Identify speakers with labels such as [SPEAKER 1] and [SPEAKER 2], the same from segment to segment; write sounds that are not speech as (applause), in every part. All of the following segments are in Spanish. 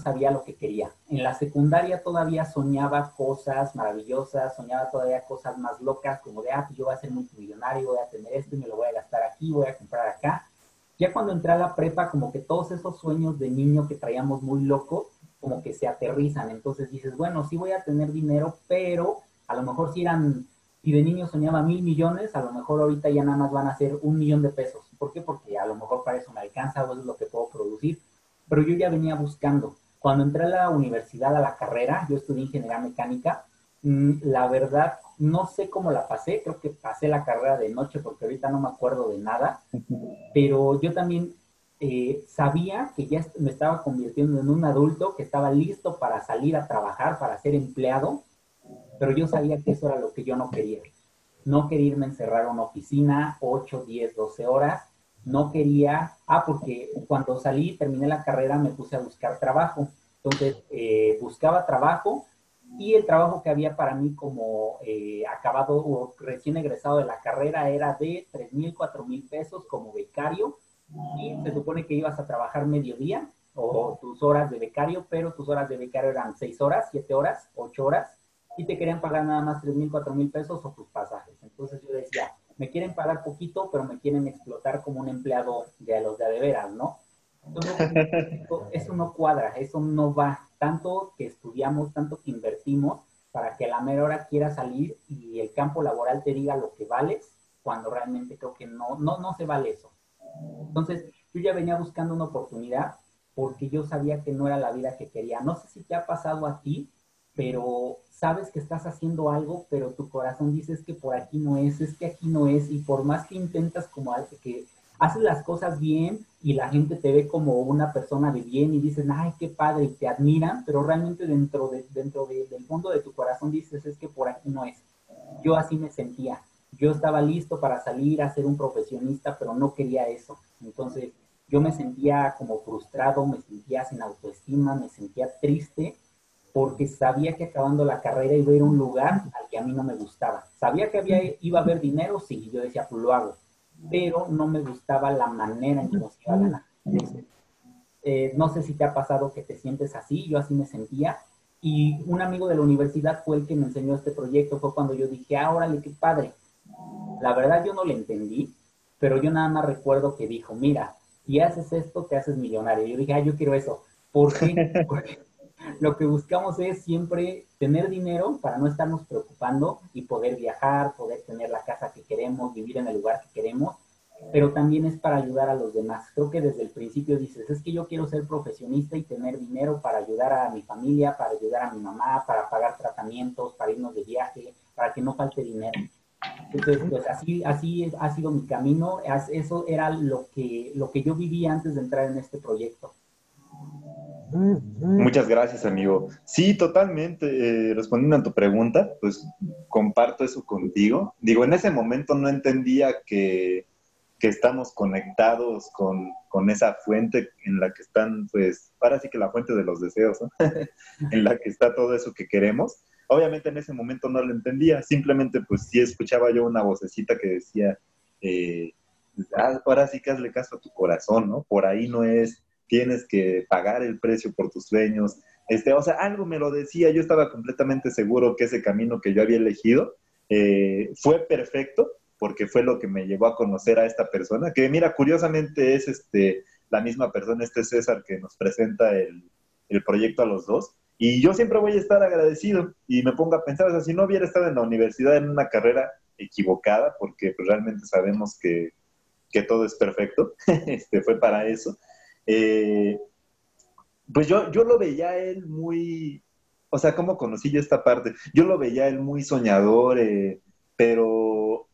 [SPEAKER 1] sabía lo que quería. En la secundaria todavía soñaba cosas maravillosas, soñaba todavía cosas más locas, como de, ah, pues yo voy a ser multimillonario, voy a tener esto y me lo voy a gastar aquí, voy a comprar acá. Ya cuando entré a la prepa, como que todos esos sueños de niño que traíamos muy locos, como que se aterrizan. Entonces dices, bueno, sí voy a tener dinero, pero a lo mejor si eran, si de niño soñaba mil millones, a lo mejor ahorita ya nada más van a ser un millón de pesos. ¿Por qué? Porque a lo mejor para eso me alcanza o es lo que puedo producir. Pero yo ya venía buscando. Cuando entré a la universidad, a la carrera, yo estudié ingeniería mecánica, mm, la verdad, no sé cómo la pasé, creo que pasé la carrera de noche porque ahorita no me acuerdo de nada, pero yo también eh, sabía que ya me estaba convirtiendo en un adulto que estaba listo para salir a trabajar, para ser empleado, pero yo sabía que eso era lo que yo no quería. No quería irme a encerrar a una oficina 8, 10, 12 horas. No quería, ah, porque cuando salí, terminé la carrera, me puse a buscar trabajo. Entonces, eh, buscaba trabajo y el trabajo que había para mí como eh, acabado o recién egresado de la carrera era de 3 mil, 4 mil pesos como becario y se supone que ibas a trabajar mediodía o tus horas de becario, pero tus horas de becario eran 6 horas, 7 horas, 8 horas y te querían pagar nada más 3 mil, 4 mil pesos o tus pasajes. Entonces yo decía, me quieren pagar poquito, pero me quieren explotar como un empleado de los de, de veras, ¿no? Entonces, (laughs) eso no cuadra, eso no va. Tanto que estudiamos, tanto que invertimos para que a la mera hora quiera salir y el campo laboral te diga lo que vales, cuando realmente creo que no, no, no se vale eso. Entonces, yo ya venía buscando una oportunidad porque yo sabía que no era la vida que quería. No sé si te ha pasado a ti, pero sabes que estás haciendo algo, pero tu corazón dice que por aquí no es, es que aquí no es, y por más que intentas como que haces las cosas bien y la gente te ve como una persona de bien y dicen, ay, qué padre, y te admiran, pero realmente dentro, de, dentro del fondo de tu corazón dices, es que por aquí no es. Yo así me sentía. Yo estaba listo para salir a ser un profesionista, pero no quería eso. Entonces, yo me sentía como frustrado, me sentía sin autoestima, me sentía triste porque sabía que acabando la carrera iba a ir a un lugar al que a mí no me gustaba. Sabía que había, iba a haber dinero, sí, yo decía, pues lo hago, pero no me gustaba la manera en que se iba a ganar. Eh, no sé si te ha pasado que te sientes así, yo así me sentía, y un amigo de la universidad fue el que me enseñó este proyecto, fue cuando yo dije, ah, órale, qué padre. La verdad yo no le entendí, pero yo nada más recuerdo que dijo, mira, si haces esto, te haces millonario. Yo dije, ah, yo quiero eso. ¿Por qué? (laughs) lo que buscamos es siempre tener dinero para no estarnos preocupando y poder viajar, poder tener la casa que queremos, vivir en el lugar que queremos, pero también es para ayudar a los demás. Creo que desde el principio dices, es que yo quiero ser profesionista y tener dinero para ayudar a mi familia, para ayudar a mi mamá, para pagar tratamientos, para irnos de viaje, para que no falte dinero. Entonces, pues así, así ha sido mi camino. Eso era lo que, lo que yo vivía antes de entrar en este proyecto.
[SPEAKER 2] Muchas gracias, amigo. Sí, totalmente. Eh, respondiendo a tu pregunta, pues comparto eso contigo. Digo, en ese momento no entendía que, que estamos conectados con, con, esa fuente en la que están, pues, ahora sí que la fuente de los deseos, (laughs) en la que está todo eso que queremos. Obviamente en ese momento no lo entendía, simplemente pues sí escuchaba yo una vocecita que decía, eh, ah, ahora sí que hazle caso a tu corazón, ¿no? Por ahí no es tienes que pagar el precio por tus sueños. Este, o sea, algo me lo decía, yo estaba completamente seguro que ese camino que yo había elegido eh, fue perfecto, porque fue lo que me llevó a conocer a esta persona, que mira, curiosamente es este, la misma persona, este César, que nos presenta el, el proyecto a los dos. Y yo siempre voy a estar agradecido y me pongo a pensar, o sea, si no hubiera estado en la universidad en una carrera equivocada, porque pues, realmente sabemos que, que todo es perfecto, (laughs) este, fue para eso. Eh, pues yo, yo lo veía él muy, o sea, ¿cómo conocí yo esta parte? Yo lo veía él muy soñador, eh, pero,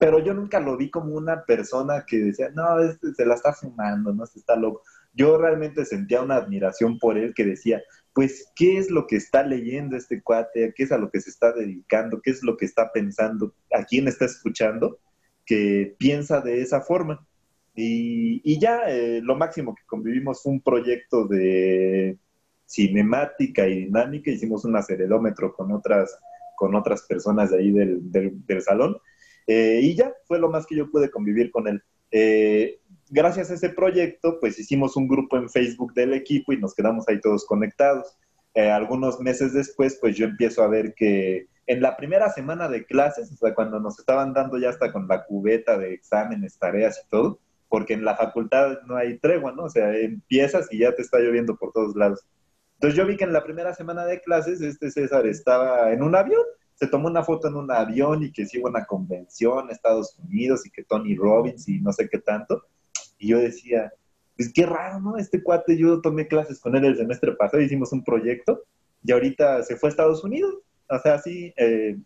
[SPEAKER 2] pero yo nunca lo vi como una persona que decía, no, este se la está fumando, no, este está loco. Yo realmente sentía una admiración por él que decía, pues, ¿qué es lo que está leyendo este cuate? ¿Qué es a lo que se está dedicando? ¿Qué es lo que está pensando? ¿A quién está escuchando? Que piensa de esa forma. Y, ya eh, lo máximo que convivimos fue un proyecto de cinemática y dinámica, hicimos un acelerómetro con otras, con otras personas de ahí del, del, salón, eh, y ya fue lo más que yo pude convivir con él. Eh, gracias a ese proyecto, pues hicimos un grupo en Facebook del equipo y nos quedamos ahí todos conectados. Eh, algunos meses después, pues yo empiezo a ver que en la primera semana de clases, o sea, cuando nos estaban dando ya hasta con la cubeta de exámenes, tareas y todo, porque en la facultad no hay tregua, ¿no? O sea, empiezas y ya te está lloviendo por todos lados. Entonces yo vi que en la primera semana de clases este César estaba en un avión, se tomó una foto en un avión y que sí iba a una convención a Estados Unidos y que Tony Robbins y no sé qué tanto. Y yo decía, pues qué raro, ¿no? Este cuate, yo tomé clases con él el semestre pasado, hicimos un proyecto y ahorita se fue a Estados Unidos, o sea, así eh,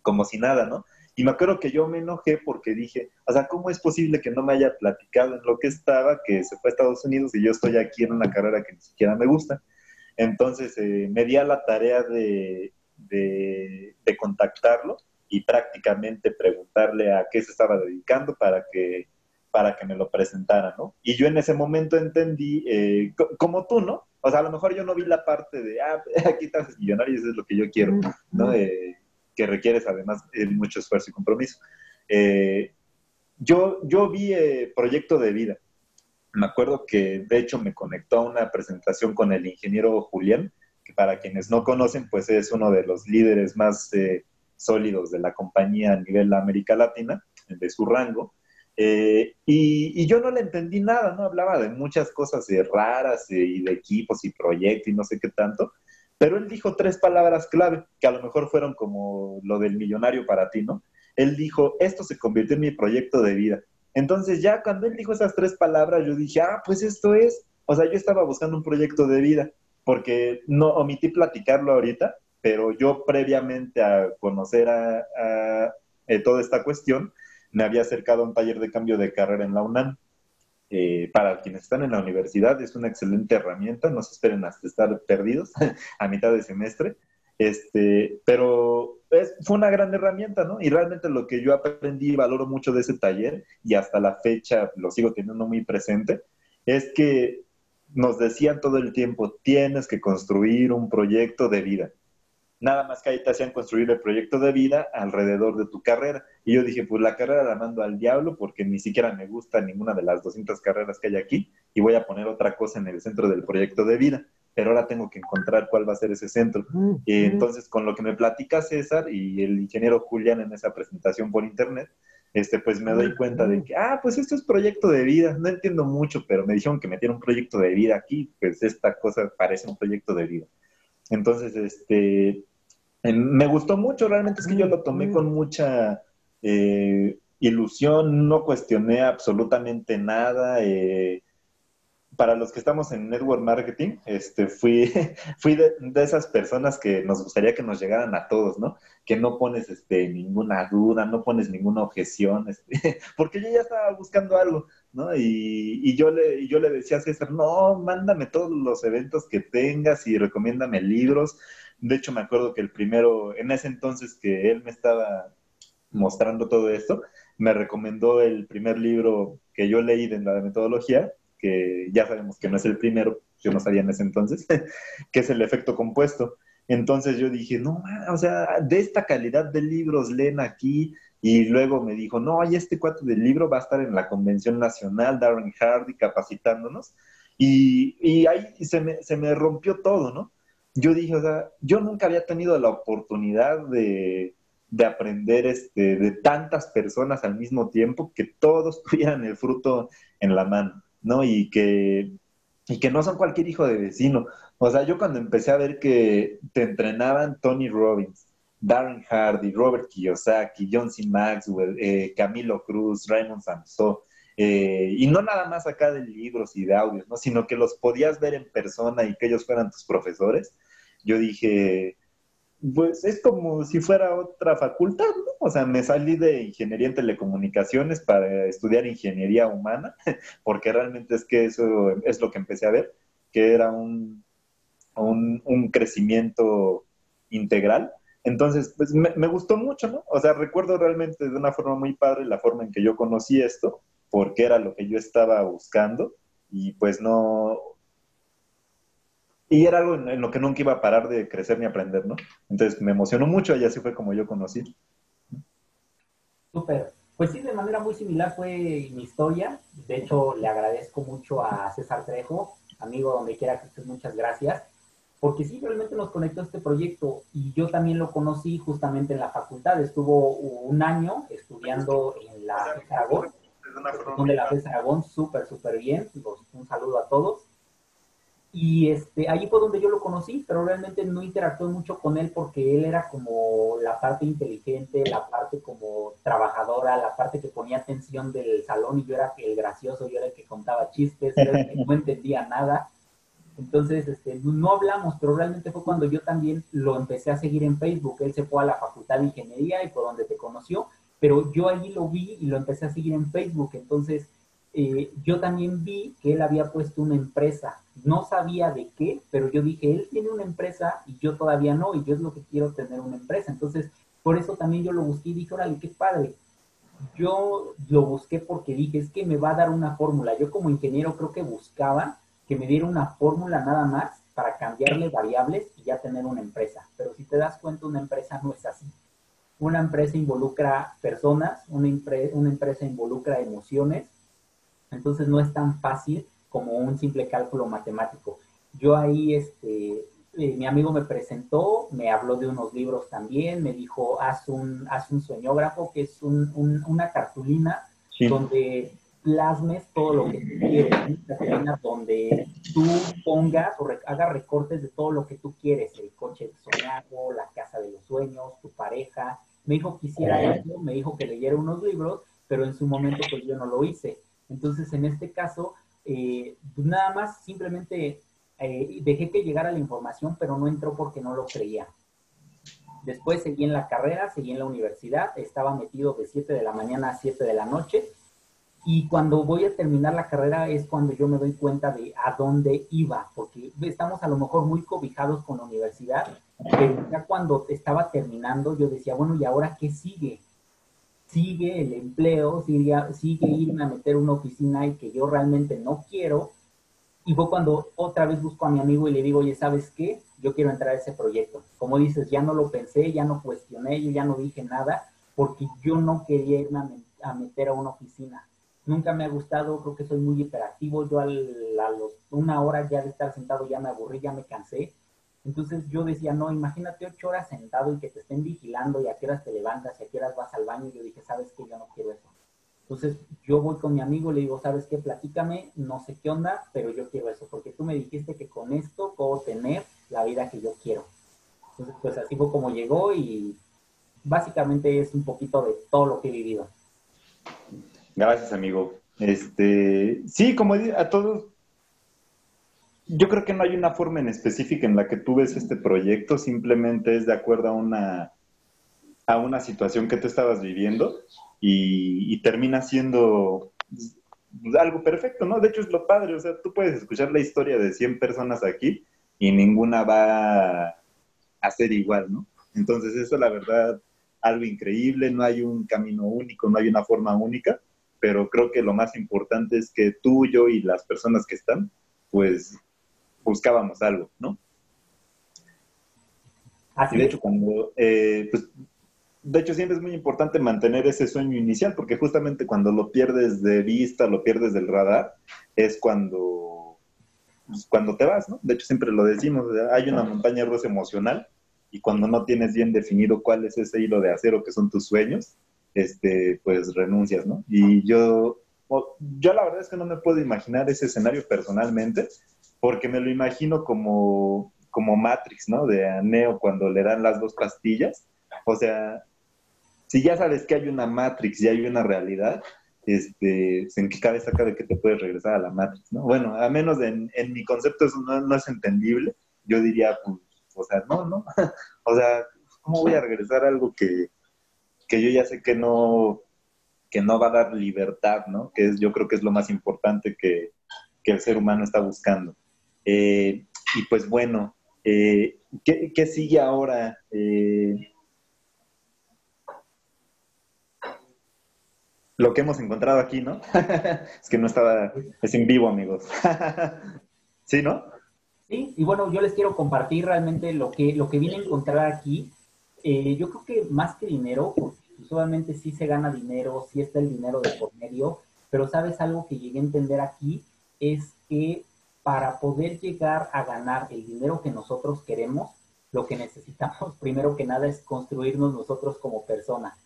[SPEAKER 2] como si nada, ¿no? Y me acuerdo que yo me enojé porque dije, o sea, ¿cómo es posible que no me haya platicado en lo que estaba, que se fue a Estados Unidos y yo estoy aquí en una carrera que ni siquiera me gusta? Entonces eh, me di a la tarea de, de, contactarlo y prácticamente preguntarle a qué se estaba dedicando para que, para que me lo presentara, ¿no? Y yo en ese momento entendí, eh, como tú, ¿no? O sea, a lo mejor yo no vi la parte de, ah, (laughs) aquí estás millonario y eso es lo que yo quiero, ¿no? Que requieres además mucho esfuerzo y compromiso. Eh, yo, yo vi eh, Proyecto de Vida. Me acuerdo que de hecho me conectó a una presentación con el ingeniero Julián, que para quienes no conocen, pues es uno de los líderes más eh, sólidos de la compañía a nivel América Latina, de su rango. y, y, yo no le entendí nada, ¿no? Hablaba de muchas cosas raras y de equipos y proyectos y no sé qué tanto. Pero él dijo tres palabras clave, que a lo mejor fueron como lo del millonario para ti, ¿no? Él dijo, esto se convirtió en mi proyecto de vida. Entonces ya cuando él dijo esas tres palabras, yo dije, ah, pues esto es, o sea, yo estaba buscando un proyecto de vida, porque no omití platicarlo ahorita, pero yo previamente a conocer a, eh, toda esta cuestión, me había acercado a un taller de cambio de carrera en la UNAM. Eh, para quienes están en la universidad es una excelente herramienta, no se esperen hasta estar perdidos (laughs) a mitad de semestre, este, pero fue una gran herramienta, ¿no? Y realmente lo que yo aprendí y valoro mucho de ese taller, y hasta la fecha lo sigo teniendo muy presente, es que nos decían todo el tiempo, tienes que construir un proyecto de vida nada más que ahí te hacían construir el proyecto de vida alrededor de tu carrera. Y yo dije, pues la carrera la mando al diablo porque ni siquiera me gusta ninguna de las 200 carreras que hay aquí y voy a poner otra cosa en el centro del proyecto de vida. Pero ahora tengo que encontrar cuál va a ser ese centro. Y entonces, con lo que me platica César y el ingeniero Julián en esa presentación por internet, este, pues me doy cuenta de que, ah, pues esto es proyecto de vida. No entiendo mucho, pero me dijeron que metiera un proyecto de vida aquí, pues esta cosa parece un proyecto de vida. Entonces, este, me gustó mucho, realmente es que yo lo tomé con mucha eh, ilusión, no cuestioné absolutamente nada. Eh, para los que estamos en Network Marketing, este, fui, (laughs) fui de, esas personas que nos gustaría que nos llegaran a todos, ¿no? Que no pones este, ninguna duda, no pones ninguna objeción, este, (laughs) porque yo ya estaba buscando algo, ¿no? Y, y, yo, le, yo le decía a César, no, mándame todos los eventos que tengas y recomiéndame libros. De hecho, me acuerdo que el primero, en ese entonces que él me estaba mostrando todo esto, me recomendó el primer libro que yo leí de la metodología, que ya sabemos que no es el primero, yo no sabía en ese entonces, (laughs) que es el efecto compuesto. Entonces yo dije, no, o sea, de esta calidad de libros leen aquí. Y luego me dijo, no, hay este cuatro del libro va a estar en la Convención Nacional, Darren Hardy, capacitándonos. Y, y ahí se me, se me rompió todo, ¿no? Yo dije, o sea, yo nunca había tenido la oportunidad de, de aprender este, de tantas personas al mismo tiempo, que todos (laughs) tuvieran el fruto en la mano. ¿no? Y que, y que no son cualquier hijo de vecino. O sea, yo cuando empecé a ver que te entrenaban Tony Robbins, Darren Hardy, Robert Kiyosaki, John C. Maxwell, eh, Camilo Cruz, Raymond Samson, eh, y no nada más acá de libros y de audios, ¿no? Sino que los podías ver en persona y que ellos fueran tus profesores. Yo dije, pues es como si fuera otra facultad, ¿no? O sea, me salí de ingeniería en telecomunicaciones para estudiar ingeniería humana, (laughs) porque realmente es que eso es lo que empecé a ver, que era un, un, crecimiento integral. Entonces, pues me, gustó mucho, ¿no? O sea, recuerdo realmente de una forma muy padre la forma en que yo conocí esto, porque era lo que yo estaba buscando y pues no, y era algo en, lo que nunca iba a parar de crecer ni aprender, ¿no? Entonces me emocionó mucho y así fue como yo conocí.
[SPEAKER 1] Súper. Pues sí, de manera muy similar fue mi historia. De hecho, le agradezco mucho a César Trejo, amigo donde quiera que estés, muchas gracias. Porque sí, realmente nos conectó este proyecto y yo también lo conocí justamente en la facultad. Estuvo un año estudiando en la donde la FES Aragón, súper, súper bien. Un saludo a todos. Y este, allí fue donde yo lo conocí, pero realmente no interactué mucho con él porque él era como la parte inteligente, la parte como trabajadora, la parte que ponía atención del salón y yo era el gracioso, yo era el que contaba chistes, era el que (laughs) no entendía nada. Entonces, este, no hablamos, pero realmente fue cuando yo también lo empecé a seguir en Facebook. Él se fue a la Facultad de Ingeniería y fue donde te conoció, pero yo allí lo vi y lo empecé a seguir en Facebook. Entonces, eh, yo también vi que él había puesto una empresa. No sabía de qué, pero yo dije, él tiene una empresa y yo todavía no, y yo es lo que quiero tener una empresa. Entonces, por eso también yo lo busqué y dije, órale, qué padre. Yo lo busqué porque dije, es que me va a dar una fórmula. Yo como ingeniero creo que buscaba que me diera una fórmula nada más para cambiarle variables y ya tener una empresa. Pero si te das cuenta, una empresa no es así. Una empresa involucra personas, una, una empresa involucra emociones, entonces no es tan fácil como un simple cálculo matemático. Yo ahí, este, eh, mi amigo me presentó, me habló de unos libros también, me dijo, haz un, haz un sueñógrafo, que es una cartulina donde plasmes todo lo que quieres, una cartulina donde tú pongas o hagas recortes de todo lo que tú quieres, el coche soñado, la casa de los sueños, tu pareja. Me dijo que hiciera eso, me dijo que leyera unos libros, pero en su momento pues yo no lo hice. Entonces, en este caso, eh, pues nada más simplemente eh, dejé que llegara la información, pero no entró porque no lo creía. Después seguí en la carrera, seguí en la universidad, estaba metido de 7 de la mañana a 7 de la noche. Y cuando voy a terminar la carrera es cuando yo me doy cuenta de a dónde iba, porque estamos a lo mejor muy cobijados con la universidad, pero ya cuando estaba terminando yo decía, bueno, ¿y ahora qué sigue? sigue el empleo, sigue, irme a meter una oficina y que yo realmente no quiero. Y fue cuando otra vez busco a mi amigo y le digo, oye, ¿sabes qué? Yo quiero entrar a ese proyecto. Como dices, ya no lo pensé, ya no cuestioné, yo ya no dije nada, porque yo no quería irme a, meter a una oficina. Nunca me ha gustado, creo que soy muy hiperactivo. Yo a los, una hora ya de estar sentado ya me aburrí, ya me cansé. Entonces yo decía, no, imagínate ocho horas sentado y que te estén vigilando y a qué horas te levantas y a qué horas vas al baño. Y yo dije, ¿sabes qué? Yo no quiero eso. Entonces yo voy con mi amigo, le digo, ¿sabes qué? Platícame, no sé qué onda, pero yo quiero eso, porque tú me dijiste que con esto puedo tener la vida que yo quiero. Entonces, pues así fue como llegó y básicamente es un poquito de todo lo que he vivido.
[SPEAKER 2] Gracias, amigo. Este, sí, como a todos yo creo que no hay una forma en específica en la que tú ves este proyecto, simplemente es de acuerdo a una, a una situación que tú estabas viviendo y, termina siendo algo perfecto, ¿no? De hecho es lo padre, o sea, tú puedes escuchar la historia de 100 personas aquí y ninguna va a ser igual, ¿no? Entonces eso la verdad, algo increíble, no hay un camino único, no hay una forma única, pero creo que lo más importante es que tú, yo y las personas que están, pues buscábamos algo, ¿no? Así de hecho, cuando, eh, pues, de hecho, siempre es muy importante mantener ese sueño inicial, porque justamente cuando lo pierdes de vista, lo pierdes del radar, es cuando, pues, cuando te vas, ¿no? De hecho, siempre lo decimos, hay una montaña rusa emocional, y cuando no tienes bien definido cuál es ese hilo de acero que son tus sueños, este, pues renuncias, ¿no? Y yo, yo la verdad es que no me puedo imaginar ese escenario personalmente, porque me lo imagino como, como Matrix, ¿no? De a Neo cuando le dan las dos pastillas. O sea, si ya sabes que hay una Matrix y hay una realidad, este, ¿en qué cabeza cabe que te puedes regresar a la Matrix, ¿no? Bueno, a menos en, en mi concepto eso no, es entendible. Yo diría, pues, o sea, no, ¿no? (laughs) o sea, ¿cómo voy a regresar a algo que, que yo ya sé que no, que no va a dar libertad, ¿no? Que es, yo creo que es lo más importante que, que el ser humano está buscando. Eh, y pues bueno, eh, ¿qué, sigue ahora? Eh, lo que hemos encontrado aquí, ¿no? (laughs) es que no estaba, es en vivo, amigos. (laughs) ¿Sí, no?
[SPEAKER 1] Sí, y bueno, yo les quiero compartir realmente lo que, lo que vine a encontrar aquí. Yo creo que más que dinero, pues, usualmente sí se gana dinero, sí está el dinero de por medio, pero sabes algo que llegué a entender aquí es que para poder llegar a ganar el dinero que nosotros queremos, lo que necesitamos (laughs) primero que nada es construirnos nosotros como personas.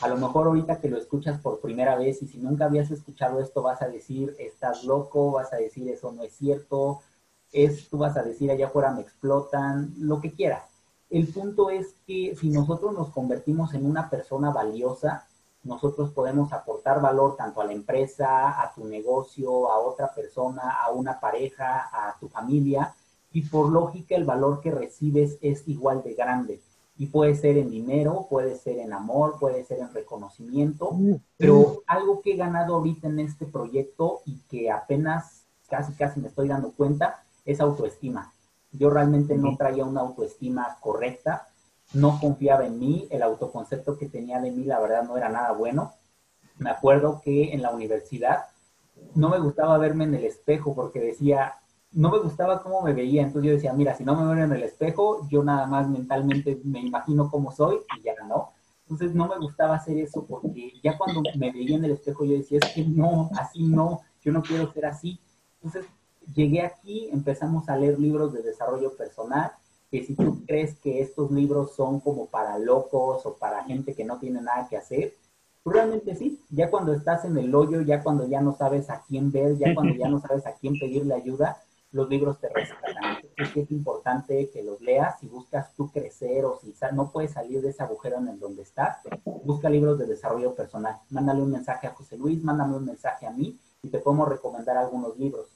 [SPEAKER 1] A lo mejor ahorita que lo escuchas por primera vez y si nunca habías escuchado esto vas a decir, estás loco, vas a decir, eso no es cierto, es, tú vas a decir, allá afuera me explotan, lo que quieras. El punto es que si nosotros nos convertimos en una persona valiosa, nosotros podemos aportar valor tanto a la empresa, a tu negocio, a otra persona, a una pareja, a tu familia, y por lógica el valor que recibes es igual de grande. Y puede ser en dinero, puede ser en amor, puede ser en reconocimiento, mm, pero algo que he ganado ahorita en este proyecto y que apenas casi casi me estoy dando cuenta es autoestima. Yo realmente no traía una autoestima correcta, no confiaba en mí, el autoconcepto que tenía de mí la verdad no era nada bueno. Me acuerdo que en la universidad no me gustaba verme en el espejo porque decía, no me gustaba cómo me veía, entonces yo decía, mira, si no me veo en el espejo, yo nada más mentalmente me imagino cómo soy y ya no. Entonces no me gustaba hacer eso porque ya cuando me veía en el espejo yo decía, es que no, así no, yo no quiero ser así. Entonces llegué aquí, empezamos a leer libros de desarrollo personal, que si tú crees que estos libros son como para locos o para gente que no tiene nada que hacer, pues realmente sí, ya cuando estás en el hoyo, ya cuando ya no sabes a quién ver, ya cuando ya no sabes a quién pedirle ayuda, los libros te rescatan. Entonces es importante que los leas si buscas tú crecer o si no puedes salir de ese agujero en el donde estás, busca libros de desarrollo personal. Mándale un mensaje a José Luis, mándame un mensaje a mí y te podemos recomendar algunos libros.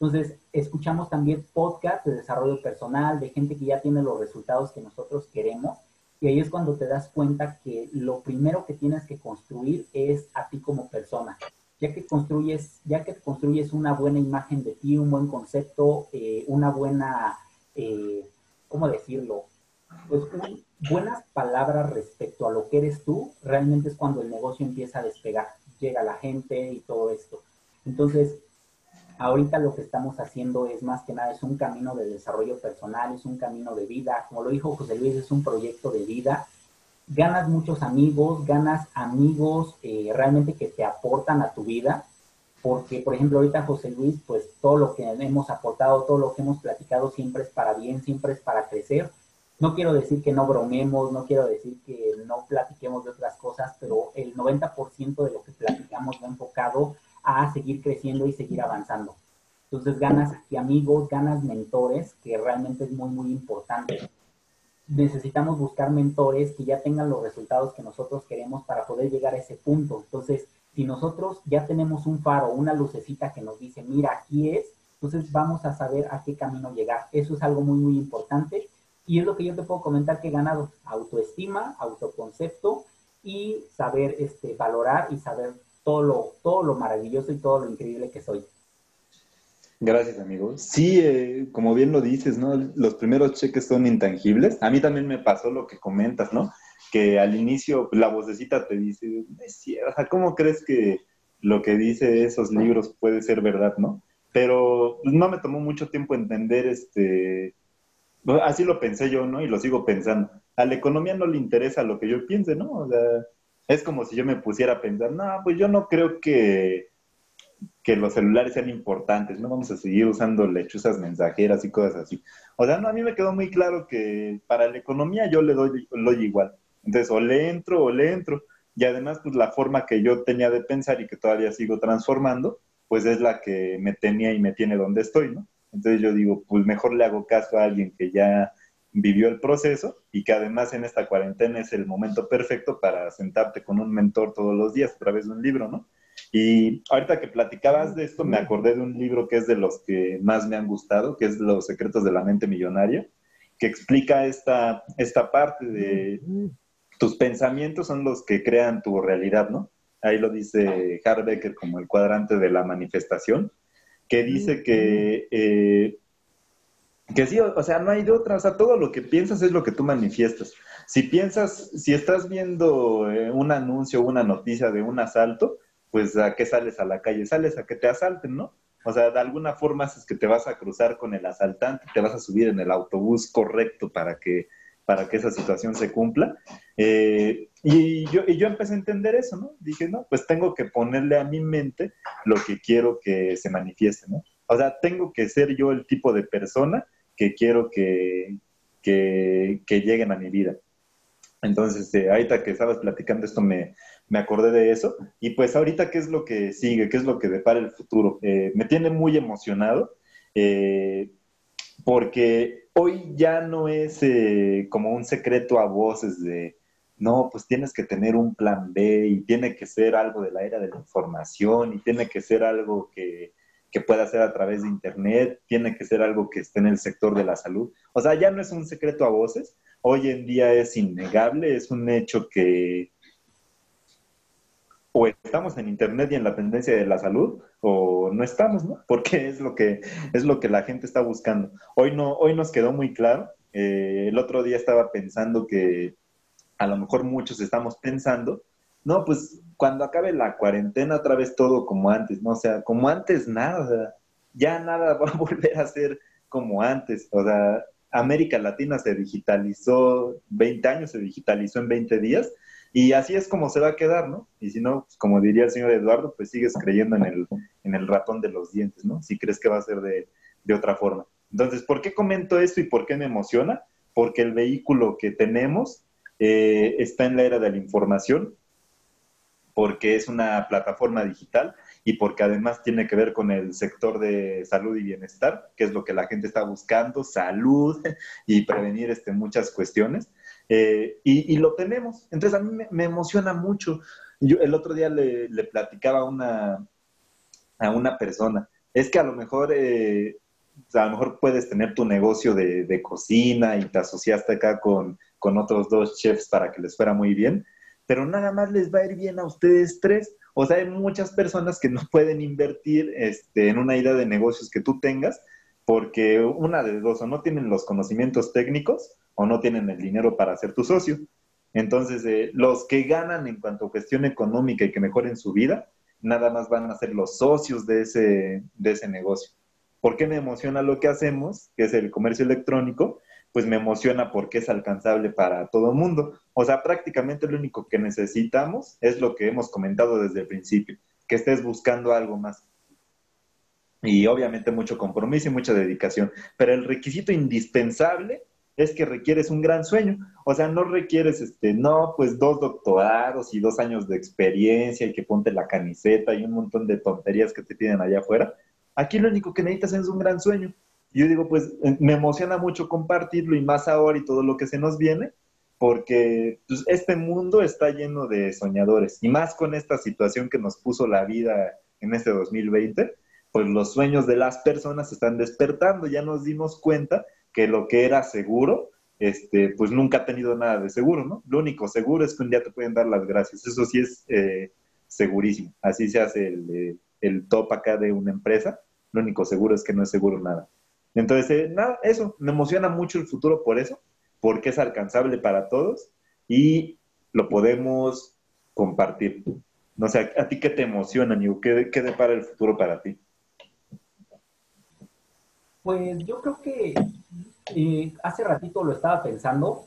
[SPEAKER 1] Entonces, escuchamos también podcasts de desarrollo personal, de gente que ya tiene los resultados que nosotros queremos. Y ahí es cuando te das cuenta que lo primero que tienes que construir es a ti como persona. Ya que construyes, ya que construyes una buena imagen de ti, un buen concepto, eh, una buena, eh, ¿cómo decirlo? Pues buenas palabras respecto a lo que eres tú, realmente es cuando el negocio empieza a despegar. Llega la gente y todo esto. Entonces, Ahorita lo que estamos haciendo es más que nada, es un camino de desarrollo personal, es un camino de vida. Como lo dijo José Luis, es un proyecto de vida. Ganas muchos amigos, ganas amigos eh, realmente que te aportan a tu vida. Porque, por ejemplo, ahorita José Luis, pues todo lo que hemos aportado, todo lo que hemos platicado siempre es para bien, siempre es para crecer. No quiero decir que no bromemos, no quiero decir que no platiquemos de otras cosas, pero el 90% de lo que platicamos va enfocado a seguir creciendo y seguir avanzando. Entonces ganas aquí amigos, ganas mentores, que realmente es muy, muy importante. Necesitamos buscar mentores que ya tengan los resultados que nosotros queremos para poder llegar a ese punto. Entonces, si nosotros ya tenemos un faro, una lucecita que nos dice, mira, aquí es, entonces vamos a saber a qué camino llegar. Eso es algo muy, muy importante. Y es lo que yo te puedo comentar que he ganado. Autoestima, autoconcepto y saber este, valorar y saber todo lo, todo lo maravilloso y todo lo increíble que soy.
[SPEAKER 2] Gracias, amigo. Sí, eh, como bien lo dices, ¿no? Los primeros cheques son intangibles. A mí también me pasó lo que comentas, ¿no? Que al inicio la vocecita te dice, ¿cómo crees que lo que dice esos libros puede ser verdad, no? Pero no me tomó mucho tiempo entender este... Así lo pensé yo, ¿no? Y lo sigo pensando. A la economía no le interesa lo que yo piense, ¿no? O sea, es como si yo me pusiera a pensar, no, pues yo no creo que, que los celulares sean importantes, no vamos a seguir usando lechuzas mensajeras y cosas así. O sea, no, a mí me quedó muy claro que para la economía yo le doy, doy igual. Entonces, o le entro o le entro. Y además, pues la forma que yo tenía de pensar y que todavía sigo transformando, pues es la que me tenía y me tiene donde estoy, ¿no? Entonces yo digo, pues mejor le hago caso a alguien que ya vivió el proceso y que además en esta cuarentena es el momento perfecto para sentarte con un mentor todos los días a través de un libro, ¿no? Y ahorita que platicabas de esto, me acordé de un libro que es de los que más me han gustado, que es Los secretos de la mente millonaria, que explica esta, esta parte de tus pensamientos son los que crean tu realidad, ¿no? Ahí lo dice Harbecker como el cuadrante de la manifestación, que dice que eh, que sí, o sea, no hay de otra, o sea, todo lo que piensas es lo que tú manifiestas. Si piensas, si estás viendo eh, un anuncio una noticia de un asalto, pues ¿a qué sales a la calle? Sales a que te asalten, ¿no? O sea, de alguna forma es que te vas a cruzar con el asaltante, te vas a subir en el autobús correcto para que para que esa situación se cumpla. Eh, y, yo, y yo empecé a entender eso, ¿no? Dije, no, pues tengo que ponerle a mi mente lo que quiero que se manifieste, ¿no? O sea, tengo que ser yo el tipo de persona que quiero que, que, lleguen a mi vida. Entonces, eh, ahorita que estabas platicando esto, me, me, acordé de eso. Y pues ahorita, ¿qué es lo que sigue? ¿Qué es lo que depara el futuro? Eh, me tiene muy emocionado eh, porque hoy ya no es como un secreto a voces de, no, pues tienes que tener un plan B y tiene que ser algo de la era de la información y tiene que ser algo que, que pueda ser a través de Internet, tiene que ser algo que esté en el sector de la salud. O sea, ya no es un secreto a voces, hoy en día es innegable, es un hecho que o estamos en Internet y en la tendencia de la salud, o no estamos, ¿no? (laughs) Porque es lo que, es lo que la gente está buscando. Hoy, no, hoy nos quedó muy claro. Eh, el otro día estaba pensando que a lo mejor muchos estamos pensando no, pues cuando acabe la cuarentena otra vez todo como antes, ¿no? O sea, como antes nada, ya nada va a (laughs) volver a ser como antes, o sea, América Latina se digitalizó, 20 años se digitalizó en 20 días, y así es como se va a quedar, ¿no? Y si no, pues, como diría el señor Eduardo, pues sigues creyendo en el, en el ratón de los dientes, ¿no? Si crees que va a ser de, de otra forma. Entonces, ¿por qué comento esto y por qué me emociona? Porque el vehículo que tenemos eh, está en la era de la información, porque es una plataforma digital y porque además tiene que ver con el sector de salud y bienestar, que es lo que la gente está buscando, salud (laughs) y prevenir este, muchas cuestiones. Eh, y, lo tenemos. Entonces a mí me, emociona mucho. Yo el otro día le, platicaba a una, a una persona, es que a lo mejor... Eh, a lo mejor puedes tener tu negocio de, de cocina y te asociaste acá con, con otros dos chefs para que les fuera muy bien, pero nada más les va a ir bien a ustedes tres. O sea, hay muchas personas que no (laughs) pueden invertir este, en una idea de negocios que tú tengas porque una de dos, o no tienen los conocimientos técnicos o no tienen el dinero para ser tu socio. Entonces, eh, los que ganan en cuanto a cuestión económica y que mejoren su vida, nada más van a ser los socios de ese, de ese negocio. ¿Por qué me emociona lo que hacemos, que es el comercio electrónico? Pues me emociona porque es alcanzable para todo el mundo. O sea, prácticamente lo único que necesitamos es lo que hemos comentado desde el principio, que estés buscando algo más. Y obviamente mucho compromiso y mucha dedicación. Pero el requisito indispensable es que requieres un gran sueño. O sea, no requieres, este, no, pues dos doctorados y dos años de experiencia y que ponte la camiseta y un montón de tonterías que te piden allá afuera. Aquí lo único que necesitas es un gran sueño yo digo, pues eh, me emociona mucho compartirlo y más ahora y todo lo que se nos viene, porque pues, este mundo está lleno de soñadores. Y más con esta situación que nos puso la vida en este 2020, pues los sueños de las personas están despertando, ya nos dimos cuenta que lo que era seguro, este, pues nunca ha tenido nada de seguro, ¿no? Lo único seguro es que un día te pueden dar las gracias, eso sí es eh, segurísimo, así se hace el, eh, el top acá de una empresa, lo único seguro es que no es seguro nada. Entonces, eh, nada, eso, me emociona mucho el futuro por eso, porque es alcanzable para todos y lo podemos compartir. No sé, ¿a, ti qué te emociona, Niu? ¿Qué, ¿Qué depara el futuro para ti?
[SPEAKER 1] Pues yo creo que eh, hace ratito lo estaba pensando,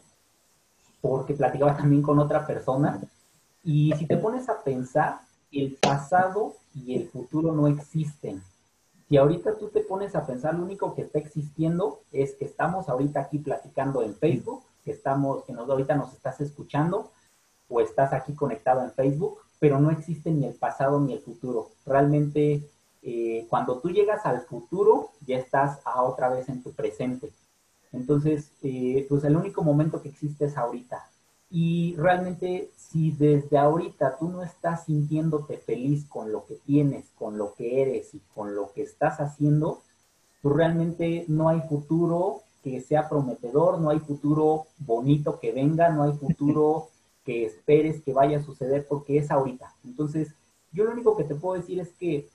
[SPEAKER 1] porque platicaba también con otra persona, y si te pones a pensar, el pasado y el futuro no existen. Si ahorita tú te pones a pensar, lo único que está existiendo es que estamos ahorita aquí platicando en Facebook, que estamos, que nos, ahorita nos estás escuchando o estás aquí conectado en Facebook, pero no existe ni el pasado ni el futuro. Realmente, eh, cuando tú llegas al futuro, ya estás a otra vez en tu presente. Entonces, eh, pues el único momento que existe es ahorita. Y realmente si desde ahorita tú no estás sintiéndote feliz con lo que tienes, con lo que eres y con lo que estás haciendo, pues realmente no hay futuro que sea prometedor, no hay futuro bonito que venga, no hay futuro (laughs) que esperes que vaya a suceder porque es ahorita. Entonces, yo lo único que te puedo decir es que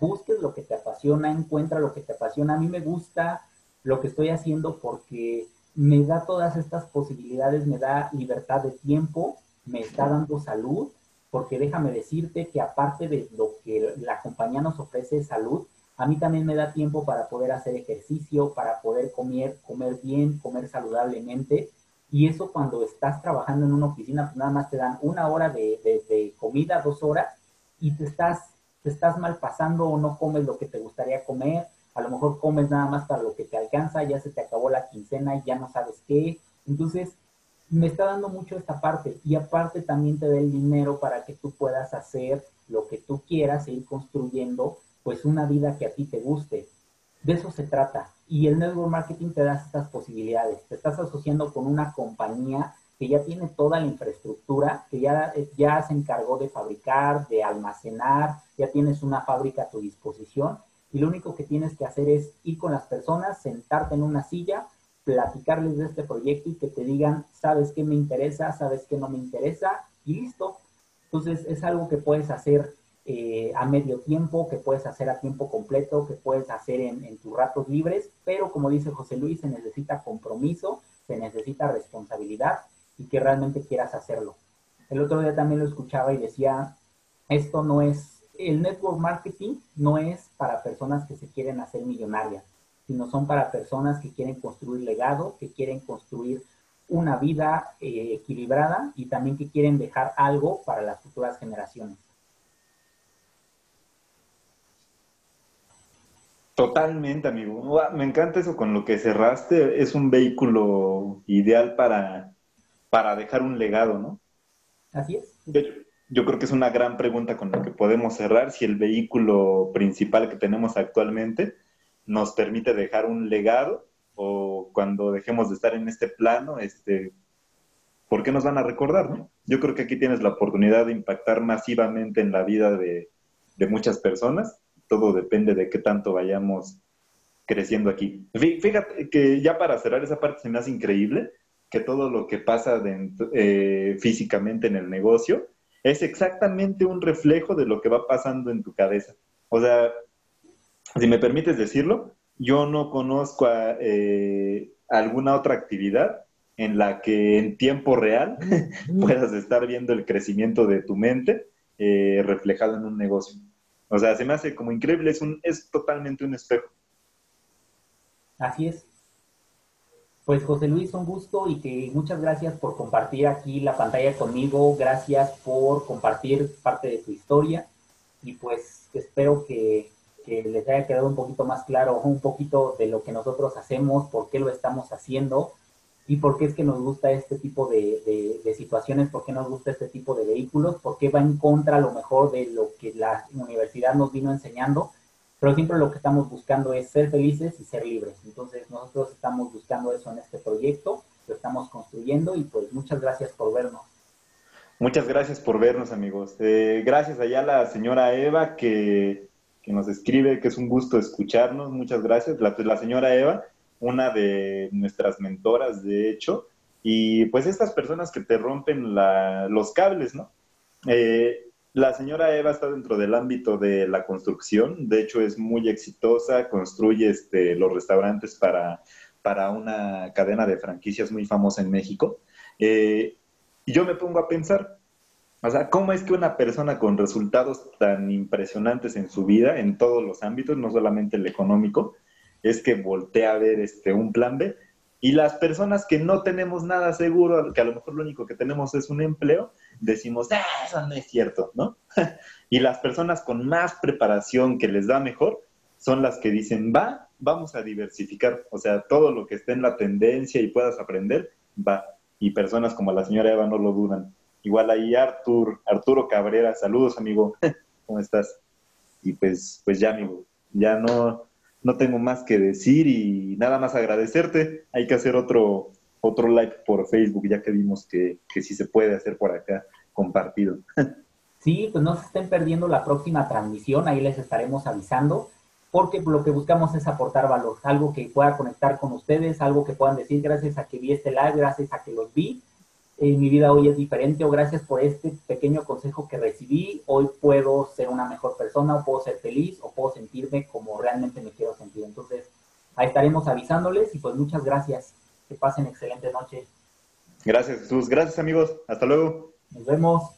[SPEAKER 1] busques lo que te apasiona, encuentra lo que te apasiona. A mí me gusta lo que estoy haciendo porque me da todas estas posibilidades, me da libertad de tiempo, me está dando salud, porque déjame decirte que aparte de lo que la compañía nos ofrece salud, a mí también me da tiempo para poder hacer ejercicio, para poder comer, comer bien, comer saludablemente, Y eso cuando estás trabajando en una oficina, pues nada más te dan una hora de, de, comida, dos horas, y te estás, te estás mal pasando o no comes lo que te gustaría comer. A lo mejor comes nada más para lo que te alcanza, ya se te acabó la quincena y ya no sabes qué. Entonces, me está dando mucho esta parte. Y aparte también te da el dinero para que tú puedas hacer lo que tú quieras e ir construyendo pues una vida que a ti te guste. De eso se trata. Y el network marketing te da estas posibilidades. Te estás asociando con una compañía que ya tiene toda la infraestructura, que ya, ya se encargó de fabricar, de almacenar, ya tienes una fábrica a tu disposición y lo único que tienes que hacer es ir con las personas, sentarte en una silla, platicarles de este proyecto y que te digan, sabes qué me interesa, sabes qué no me interesa y listo. Entonces es algo que puedes hacer eh, a medio tiempo, que puedes hacer a tiempo completo, que puedes hacer en, tus ratos libres, pero como dice José Luis, se necesita compromiso, se necesita responsabilidad y que realmente quieras hacerlo. El otro día también lo escuchaba y decía, esto no es, el network marketing no es para personas que se quieren hacer millonarias, sino son para personas que quieren construir legado, que quieren construir una vida eh, equilibrada y también que quieren dejar algo para las futuras generaciones.
[SPEAKER 2] Totalmente, amigo. Me encanta eso con lo que cerraste. Es un vehículo ideal para, para dejar un legado, ¿no?
[SPEAKER 1] Así es.
[SPEAKER 2] Yo, creo que es una gran pregunta con la que podemos cerrar si el vehículo principal que tenemos actualmente nos permite dejar un legado o cuando dejemos de estar en este plano, este, ¿por qué nos van a recordar, no? Yo creo que aquí tienes la oportunidad de impactar masivamente en la vida de, de muchas personas todo depende de qué tanto vayamos creciendo aquí. Fíjate que ya para cerrar esa parte se me hace increíble que todo lo que pasa eh, físicamente en el negocio es exactamente un reflejo de lo que va pasando en tu cabeza. O sea, si me permites decirlo, yo no conozco eh, alguna otra actividad en la que en tiempo real (laughs) puedas estar viendo el crecimiento de tu mente eh, reflejado en un negocio. O sea, se me hace como increíble, es, un, es totalmente un espejo.
[SPEAKER 1] Así es. Pues José Luis, un gusto y que muchas gracias por compartir aquí la pantalla conmigo, gracias por compartir parte de tu historia. Y pues espero que, que les haya quedado un poquito más claro un poquito de lo que nosotros hacemos, por qué lo estamos haciendo y por qué es que nos gusta este tipo de, situaciones, por qué nos gusta este tipo de vehículos, por qué va en contra a lo mejor de lo que la universidad nos vino enseñando, pero siempre lo que estamos buscando es ser felices y ser libres. Entonces nosotros estamos buscando eso en este proyecto, lo estamos construyendo y pues muchas gracias por vernos.
[SPEAKER 2] Muchas gracias por vernos amigos. Eh, gracias allá a la señora Eva que, que, nos escribe, que es un gusto escucharnos. Muchas gracias. La, la señora Eva una de nuestras mentoras, de hecho, y pues estas personas que te rompen los cables, ¿no? Eh, la señora Eva está dentro del ámbito de la construcción, de hecho es muy exitosa, construye este, los restaurantes para, para una cadena de franquicias muy famosa en México. Eh, y yo me pongo a pensar, o sea, ¿cómo es que una persona con resultados tan impresionantes en su vida, en todos los ámbitos, no solamente el económico, es que voltea a ver este, un plan B. Y las personas que no tenemos nada seguro, que a lo mejor lo único que tenemos es un empleo, decimos, ah, eso no es cierto, ¿no? (laughs) y las personas con más preparación que les da mejor son las que dicen, va, vamos a diversificar. O sea, todo lo que esté en la tendencia y puedas aprender, va. Y personas como la señora Eva no lo dudan. Igual ahí Artur, Arturo Cabrera, saludos amigo, (laughs) ¿cómo estás? Y pues, pues ya amigo, ya no, no tengo más que decir y nada más agradecerte. Hay que hacer otro, otro live por Facebook, ya que vimos que, que sí se puede hacer por acá compartido. (laughs)
[SPEAKER 1] Sí, pues no se estén perdiendo la próxima transmisión, ahí les estaremos avisando, porque lo que buscamos es aportar valor, algo que pueda conectar con ustedes, algo que puedan decir gracias a que vi este live, gracias a que los vi, mi vida hoy es diferente o gracias por este pequeño consejo que recibí, hoy puedo ser una mejor persona o puedo ser feliz o puedo sentirme como realmente me quiero sentir. Entonces, ahí estaremos avisándoles y pues muchas gracias. Que pasen excelente noche.
[SPEAKER 2] Gracias Jesús, gracias amigos, hasta luego.
[SPEAKER 1] Nos vemos.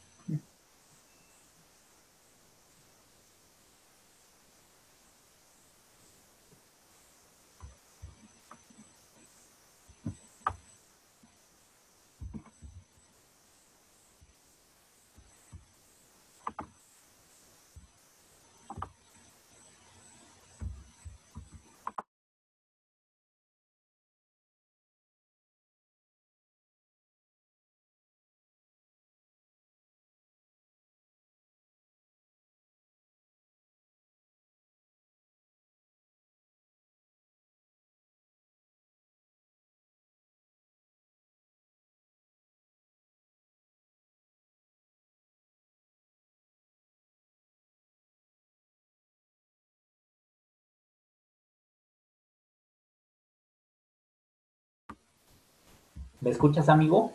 [SPEAKER 1] ¿Me escuchas, amigo?